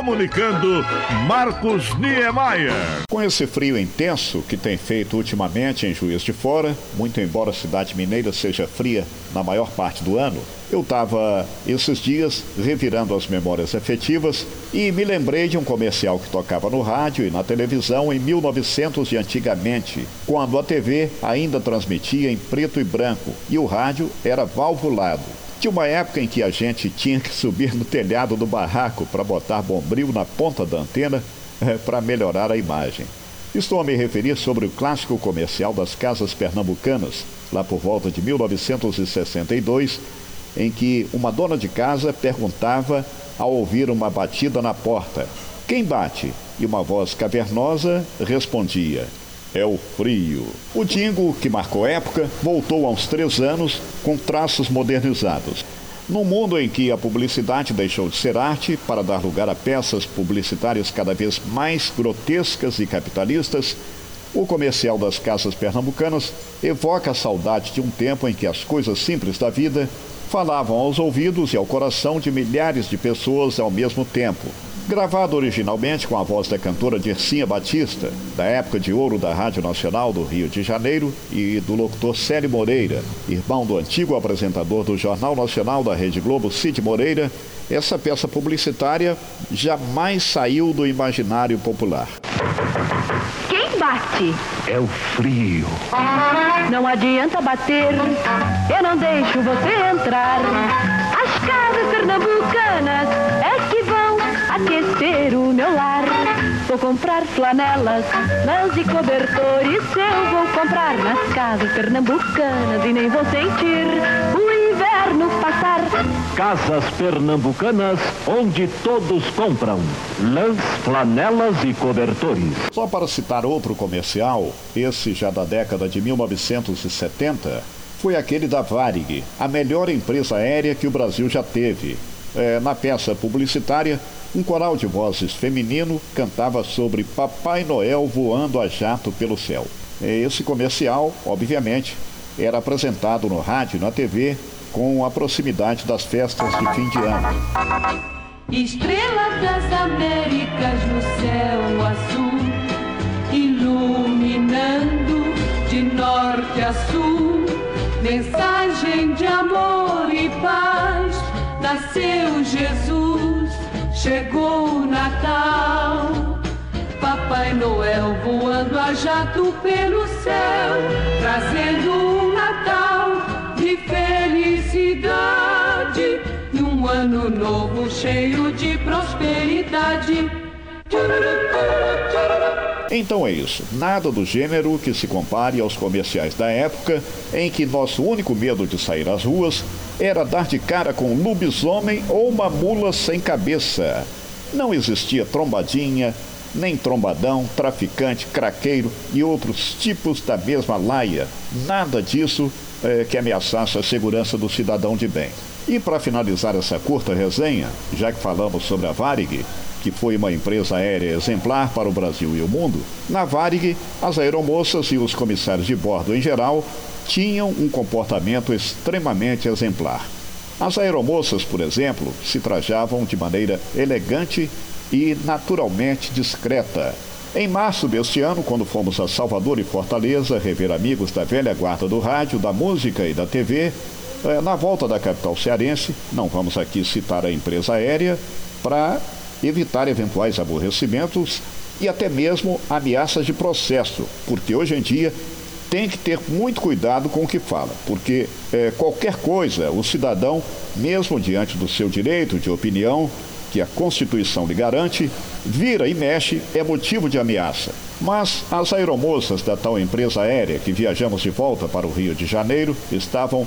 comunicando Marcos Niemeyer. Com esse frio intenso que tem feito ultimamente em Juiz de Fora, muito embora a cidade mineira seja fria na maior parte do ano, eu estava esses dias revirando as memórias efetivas e me lembrei de um comercial que tocava no rádio e na televisão em 1900 e antigamente, quando a TV ainda transmitia em preto e branco e o rádio era valvulado. De uma época em que a gente tinha que subir no telhado do barraco para botar bombril na ponta da antena é, para melhorar a imagem. Estou a me referir sobre o clássico comercial das casas pernambucanas, lá por volta de 1962, em que uma dona de casa perguntava ao ouvir uma batida na porta: Quem bate? E uma voz cavernosa respondia: é o frio. O Dingo, que marcou época, voltou uns três anos com traços modernizados. No mundo em que a publicidade deixou de ser arte para dar lugar a peças publicitárias cada vez mais grotescas e capitalistas, o comercial das casas pernambucanas evoca a saudade de um tempo em que as coisas simples da vida falavam aos ouvidos e ao coração de milhares de pessoas ao mesmo tempo, Gravado originalmente com a voz da cantora Dircinha Batista, da época de ouro da Rádio Nacional do Rio de Janeiro, e do locutor Célio Moreira, irmão do antigo apresentador do Jornal Nacional da Rede Globo, Cid Moreira, essa peça publicitária jamais saiu do imaginário popular. Quem bate? É o frio. Não adianta bater, eu não deixo você entrar. As casas pernambucanas aquecer o meu lar. Vou comprar flanelas, lãs e cobertores. Eu vou comprar nas casas pernambucanas e nem vou sentir o inverno passar. Casas pernambucanas, onde todos compram lãs, flanelas e cobertores. Só para citar outro comercial, esse já da década de 1970, foi aquele da Varig, a melhor empresa aérea que o Brasil já teve. É, na peça publicitária, um coral de vozes feminino cantava sobre Papai Noel voando a jato pelo céu. Esse comercial, obviamente, era apresentado no rádio e na TV com a proximidade das festas de fim de ano. Estrela das Américas no céu azul, iluminando de norte a sul, mensagem de amor Chegou o Natal, Papai Noel voando a jato pelo céu, trazendo um Natal de felicidade e um ano novo cheio de prosperidade. Então é isso, nada do gênero que se compare aos comerciais da época em que nosso único medo de sair às ruas era dar de cara com um lobisomem ou uma mula sem cabeça. Não existia trombadinha, nem trombadão, traficante, craqueiro e outros tipos da mesma laia. Nada disso é, que ameaçasse a segurança do cidadão de bem. E para finalizar essa curta resenha, já que falamos sobre a Varig, que foi uma empresa aérea exemplar para o Brasil e o mundo, na Varig, as aeromoças e os comissários de bordo em geral tinham um comportamento extremamente exemplar. As aeromoças, por exemplo, se trajavam de maneira elegante e naturalmente discreta. Em março deste ano, quando fomos a Salvador e Fortaleza rever amigos da velha guarda do rádio, da música e da TV, eh, na volta da capital cearense, não vamos aqui citar a empresa aérea, para evitar eventuais aborrecimentos e até mesmo ameaças de processo, porque hoje em dia tem que ter muito cuidado com o que fala, porque é, qualquer coisa, o cidadão, mesmo diante do seu direito de opinião, que a Constituição lhe garante, vira e mexe é motivo de ameaça. Mas as aeromoças da tal empresa aérea que viajamos de volta para o Rio de Janeiro estavam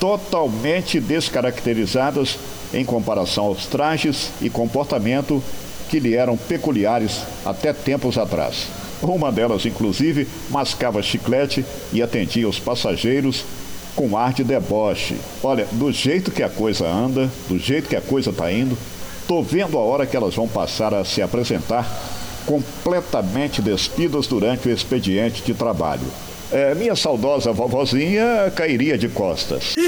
totalmente descaracterizadas em comparação aos trajes e comportamento que lhe eram peculiares até tempos atrás. Uma delas, inclusive, mascava chiclete e atendia os passageiros com ar de deboche. Olha, do jeito que a coisa anda, do jeito que a coisa está indo, tô vendo a hora que elas vão passar a se apresentar completamente despidas durante o expediente de trabalho. É, minha saudosa vovozinha cairia de costas.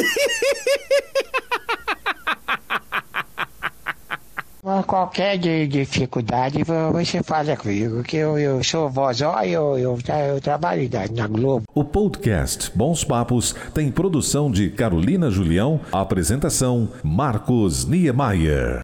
Mas qualquer de- dificuldade vo- você fala comigo, que eu, eu sou vozó e eu, eu, eu trabalho na Globo. O podcast Bons Papos tem produção de Carolina Julião, apresentação Marcos Niemeyer.